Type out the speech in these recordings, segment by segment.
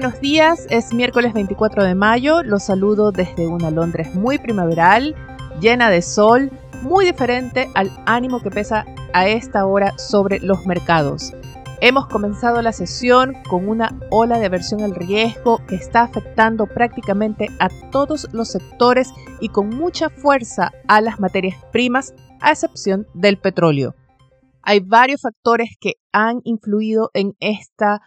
Buenos días, es miércoles 24 de mayo, los saludo desde una Londres muy primaveral, llena de sol, muy diferente al ánimo que pesa a esta hora sobre los mercados. Hemos comenzado la sesión con una ola de aversión al riesgo que está afectando prácticamente a todos los sectores y con mucha fuerza a las materias primas, a excepción del petróleo. Hay varios factores que han influido en esta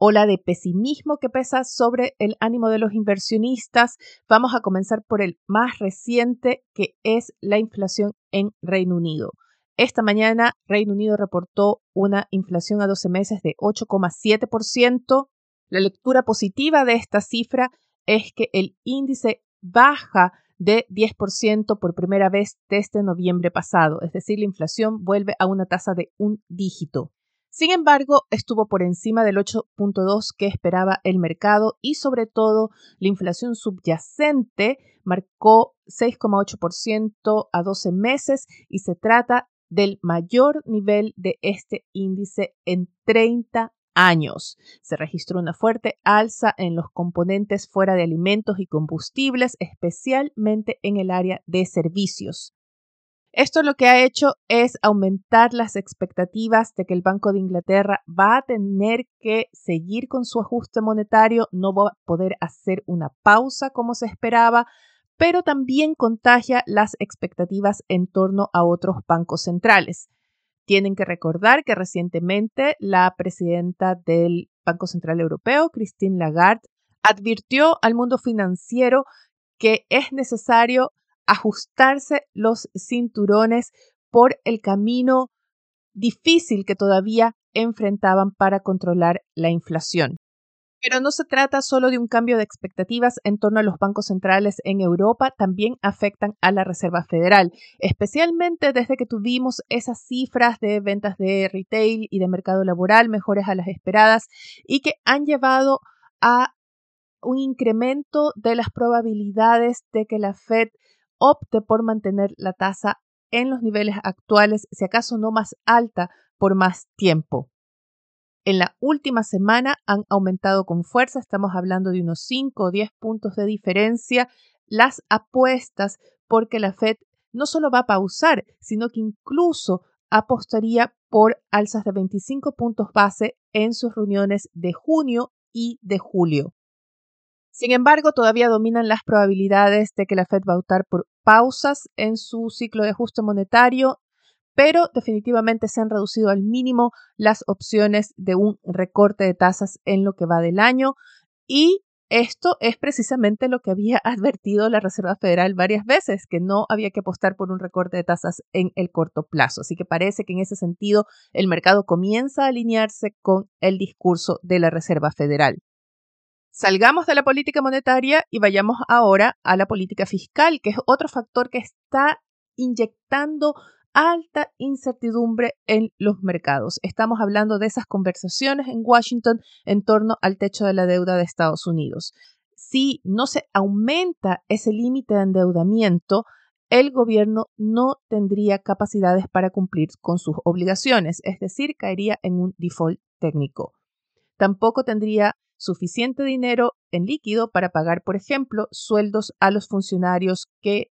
ola de pesimismo que pesa sobre el ánimo de los inversionistas. Vamos a comenzar por el más reciente, que es la inflación en Reino Unido. Esta mañana Reino Unido reportó una inflación a 12 meses de 8,7%. La lectura positiva de esta cifra es que el índice baja de 10% por primera vez desde noviembre pasado, es decir, la inflación vuelve a una tasa de un dígito. Sin embargo, estuvo por encima del 8.2 que esperaba el mercado y sobre todo la inflación subyacente marcó 6,8% a 12 meses y se trata del mayor nivel de este índice en 30 años. Se registró una fuerte alza en los componentes fuera de alimentos y combustibles, especialmente en el área de servicios. Esto lo que ha hecho es aumentar las expectativas de que el Banco de Inglaterra va a tener que seguir con su ajuste monetario, no va a poder hacer una pausa como se esperaba, pero también contagia las expectativas en torno a otros bancos centrales. Tienen que recordar que recientemente la presidenta del Banco Central Europeo, Christine Lagarde, advirtió al mundo financiero que es necesario ajustarse los cinturones por el camino difícil que todavía enfrentaban para controlar la inflación. Pero no se trata solo de un cambio de expectativas en torno a los bancos centrales en Europa, también afectan a la Reserva Federal, especialmente desde que tuvimos esas cifras de ventas de retail y de mercado laboral mejores a las esperadas y que han llevado a un incremento de las probabilidades de que la Fed opte por mantener la tasa en los niveles actuales, si acaso no más alta, por más tiempo. En la última semana han aumentado con fuerza, estamos hablando de unos 5 o 10 puntos de diferencia, las apuestas porque la Fed no solo va a pausar, sino que incluso apostaría por alzas de 25 puntos base en sus reuniones de junio y de julio. Sin embargo, todavía dominan las probabilidades de que la Fed va a optar por pausas en su ciclo de ajuste monetario, pero definitivamente se han reducido al mínimo las opciones de un recorte de tasas en lo que va del año y esto es precisamente lo que había advertido la Reserva Federal varias veces, que no había que apostar por un recorte de tasas en el corto plazo. Así que parece que en ese sentido el mercado comienza a alinearse con el discurso de la Reserva Federal. Salgamos de la política monetaria y vayamos ahora a la política fiscal, que es otro factor que está inyectando alta incertidumbre en los mercados. Estamos hablando de esas conversaciones en Washington en torno al techo de la deuda de Estados Unidos. Si no se aumenta ese límite de endeudamiento, el gobierno no tendría capacidades para cumplir con sus obligaciones, es decir, caería en un default técnico. Tampoco tendría suficiente dinero en líquido para pagar, por ejemplo, sueldos a los funcionarios que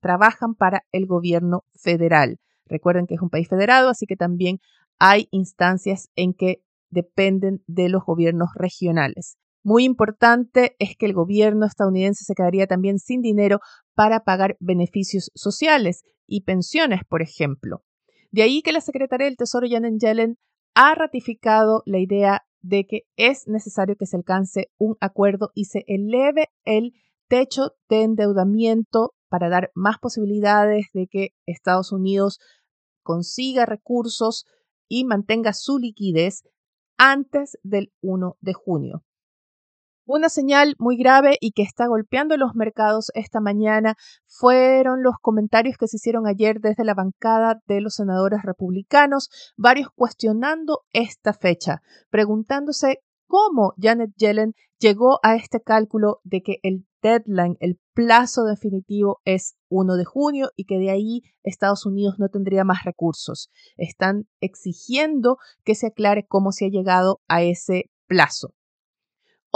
trabajan para el gobierno federal. Recuerden que es un país federado, así que también hay instancias en que dependen de los gobiernos regionales. Muy importante es que el gobierno estadounidense se quedaría también sin dinero para pagar beneficios sociales y pensiones, por ejemplo. De ahí que la secretaria del Tesoro, Janet Yellen, ha ratificado la idea de que es necesario que se alcance un acuerdo y se eleve el techo de endeudamiento para dar más posibilidades de que Estados Unidos consiga recursos y mantenga su liquidez antes del 1 de junio. Una señal muy grave y que está golpeando los mercados esta mañana fueron los comentarios que se hicieron ayer desde la bancada de los senadores republicanos, varios cuestionando esta fecha, preguntándose cómo Janet Yellen llegó a este cálculo de que el deadline, el plazo definitivo es 1 de junio y que de ahí Estados Unidos no tendría más recursos. Están exigiendo que se aclare cómo se ha llegado a ese plazo.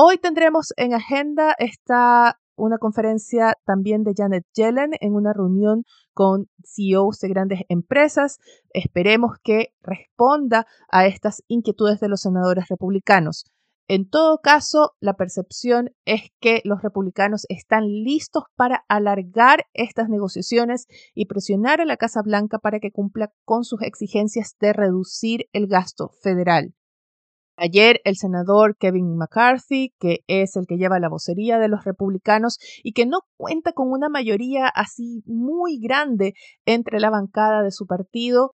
Hoy tendremos en agenda esta una conferencia también de Janet Yellen en una reunión con CEOs de grandes empresas. Esperemos que responda a estas inquietudes de los senadores republicanos. En todo caso, la percepción es que los republicanos están listos para alargar estas negociaciones y presionar a la Casa Blanca para que cumpla con sus exigencias de reducir el gasto federal. Ayer el senador Kevin McCarthy, que es el que lleva la vocería de los republicanos y que no cuenta con una mayoría así muy grande entre la bancada de su partido,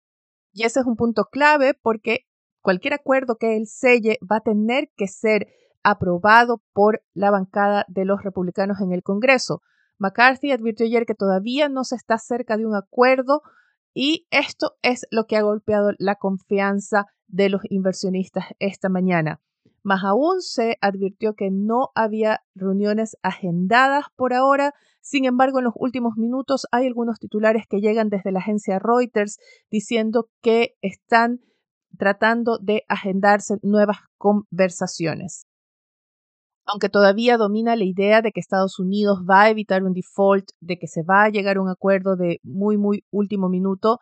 y ese es un punto clave porque cualquier acuerdo que él selle va a tener que ser aprobado por la bancada de los republicanos en el Congreso. McCarthy advirtió ayer que todavía no se está cerca de un acuerdo y esto es lo que ha golpeado la confianza de los inversionistas esta mañana. Más aún se advirtió que no había reuniones agendadas por ahora. Sin embargo, en los últimos minutos hay algunos titulares que llegan desde la agencia Reuters diciendo que están tratando de agendarse nuevas conversaciones. Aunque todavía domina la idea de que Estados Unidos va a evitar un default, de que se va a llegar a un acuerdo de muy, muy último minuto,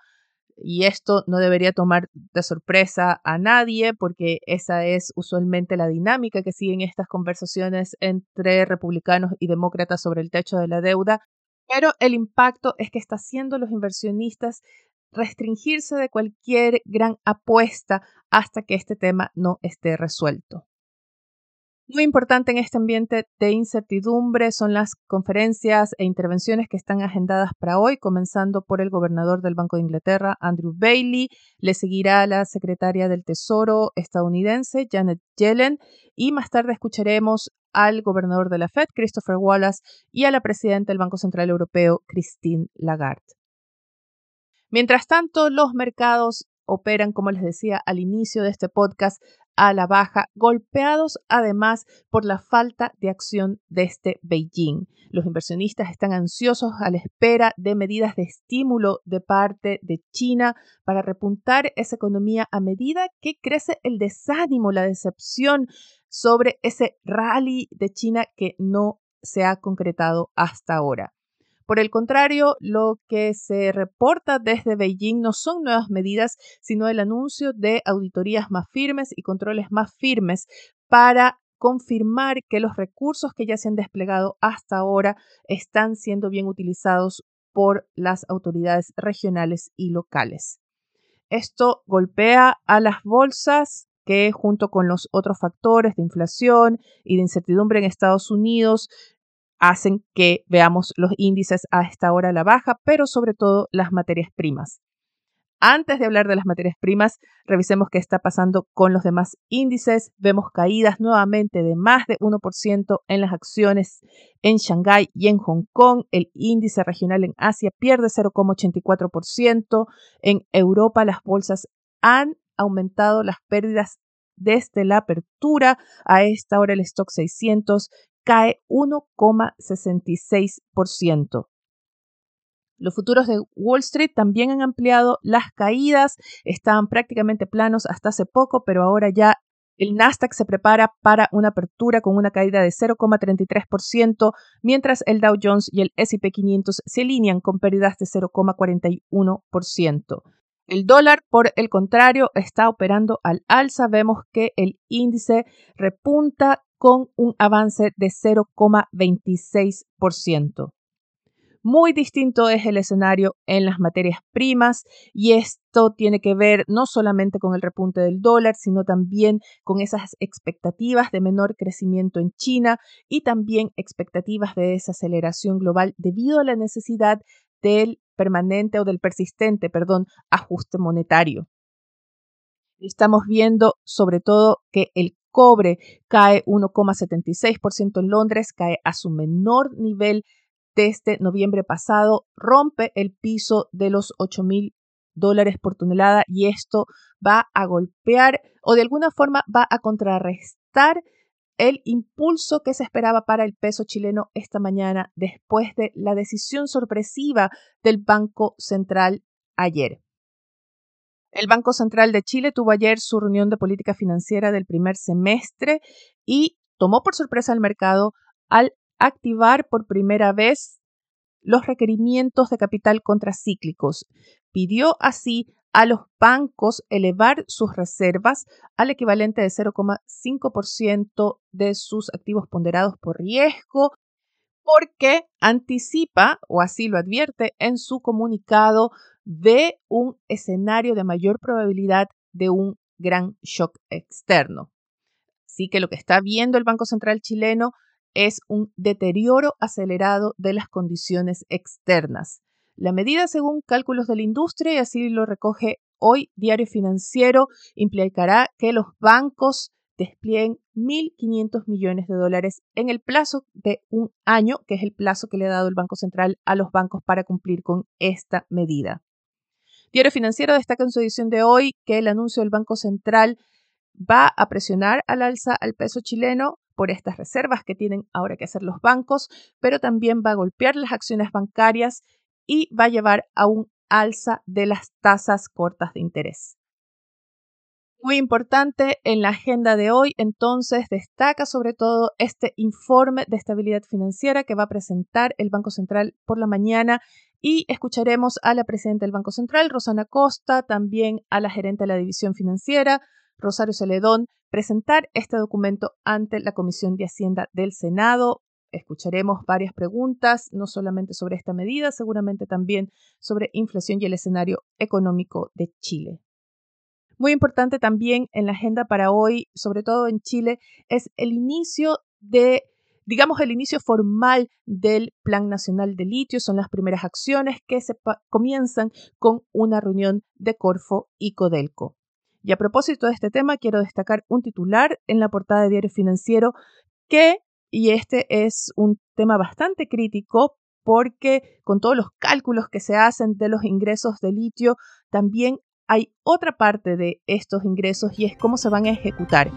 y esto no debería tomar de sorpresa a nadie porque esa es usualmente la dinámica que siguen estas conversaciones entre republicanos y demócratas sobre el techo de la deuda. Pero el impacto es que está haciendo los inversionistas restringirse de cualquier gran apuesta hasta que este tema no esté resuelto. Muy importante en este ambiente de incertidumbre son las conferencias e intervenciones que están agendadas para hoy, comenzando por el gobernador del Banco de Inglaterra, Andrew Bailey. Le seguirá la secretaria del Tesoro estadounidense, Janet Yellen, y más tarde escucharemos al gobernador de la Fed, Christopher Wallace, y a la presidenta del Banco Central Europeo, Christine Lagarde. Mientras tanto, los mercados operan, como les decía al inicio de este podcast, a la baja, golpeados además por la falta de acción de este Beijing. Los inversionistas están ansiosos a la espera de medidas de estímulo de parte de China para repuntar esa economía a medida que crece el desánimo, la decepción sobre ese rally de China que no se ha concretado hasta ahora. Por el contrario, lo que se reporta desde Beijing no son nuevas medidas, sino el anuncio de auditorías más firmes y controles más firmes para confirmar que los recursos que ya se han desplegado hasta ahora están siendo bien utilizados por las autoridades regionales y locales. Esto golpea a las bolsas que junto con los otros factores de inflación y de incertidumbre en Estados Unidos hacen que veamos los índices a esta hora a la baja, pero sobre todo las materias primas. Antes de hablar de las materias primas, revisemos qué está pasando con los demás índices. Vemos caídas nuevamente de más de 1% en las acciones en Shanghái y en Hong Kong. El índice regional en Asia pierde 0,84%. En Europa las bolsas han aumentado las pérdidas desde la apertura. A esta hora el stock 600 cae 1,66%. Los futuros de Wall Street también han ampliado las caídas, estaban prácticamente planos hasta hace poco, pero ahora ya el Nasdaq se prepara para una apertura con una caída de 0,33%, mientras el Dow Jones y el SP 500 se alinean con pérdidas de 0,41%. El dólar, por el contrario, está operando al alza. Vemos que el índice repunta con un avance de 0,26%. Muy distinto es el escenario en las materias primas y esto tiene que ver no solamente con el repunte del dólar, sino también con esas expectativas de menor crecimiento en China y también expectativas de desaceleración global debido a la necesidad del permanente o del persistente, perdón, ajuste monetario. Estamos viendo sobre todo que el cobre cae 1,76% en Londres, cae a su menor nivel desde noviembre pasado, rompe el piso de los 8 mil dólares por tonelada y esto va a golpear o de alguna forma va a contrarrestar el impulso que se esperaba para el peso chileno esta mañana después de la decisión sorpresiva del Banco Central ayer. El Banco Central de Chile tuvo ayer su reunión de política financiera del primer semestre y tomó por sorpresa al mercado al activar por primera vez los requerimientos de capital contracíclicos. Pidió así a los bancos elevar sus reservas al equivalente de 0,5% de sus activos ponderados por riesgo, porque anticipa, o así lo advierte en su comunicado, de un escenario de mayor probabilidad de un gran shock externo. Así que lo que está viendo el Banco Central chileno es un deterioro acelerado de las condiciones externas. La medida, según cálculos de la industria, y así lo recoge hoy Diario Financiero, implicará que los bancos desplieguen 1.500 millones de dólares en el plazo de un año, que es el plazo que le ha dado el Banco Central a los bancos para cumplir con esta medida. Diario Financiero destaca en su edición de hoy que el anuncio del Banco Central va a presionar al alza al peso chileno por estas reservas que tienen ahora que hacer los bancos, pero también va a golpear las acciones bancarias y va a llevar a un alza de las tasas cortas de interés. Muy importante en la agenda de hoy, entonces, destaca sobre todo este informe de estabilidad financiera que va a presentar el Banco Central por la mañana y escucharemos a la presidenta del Banco Central, Rosana Costa, también a la gerente de la división financiera, Rosario Celedón, presentar este documento ante la Comisión de Hacienda del Senado. Escucharemos varias preguntas, no solamente sobre esta medida, seguramente también sobre inflación y el escenario económico de Chile. Muy importante también en la agenda para hoy, sobre todo en Chile, es el inicio de, digamos, el inicio formal del Plan Nacional de Litio. Son las primeras acciones que se comienzan con una reunión de Corfo y Codelco. Y a propósito de este tema, quiero destacar un titular en la portada de Diario Financiero que y este es un tema bastante crítico porque con todos los cálculos que se hacen de los ingresos de litio, también hay otra parte de estos ingresos y es cómo se van a ejecutar.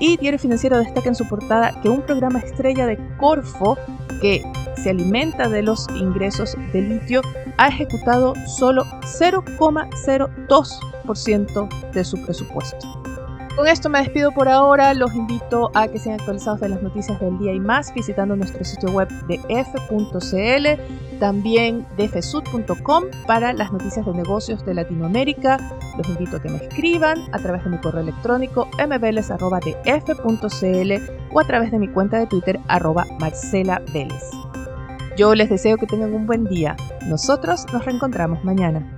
Y Diario Financiero destaca en su portada que un programa estrella de Corfo, que se alimenta de los ingresos de litio, ha ejecutado solo 0,02% de su presupuesto. Con esto me despido por ahora. Los invito a que sean actualizados de las noticias del día y más visitando nuestro sitio web de f.cl, también de fesud.com para las noticias de negocios de Latinoamérica. Los invito a que me escriban a través de mi correo electrónico mveles.df.cl o a través de mi cuenta de Twitter arroba Marcela. Yo les deseo que tengan un buen día. Nosotros nos reencontramos mañana.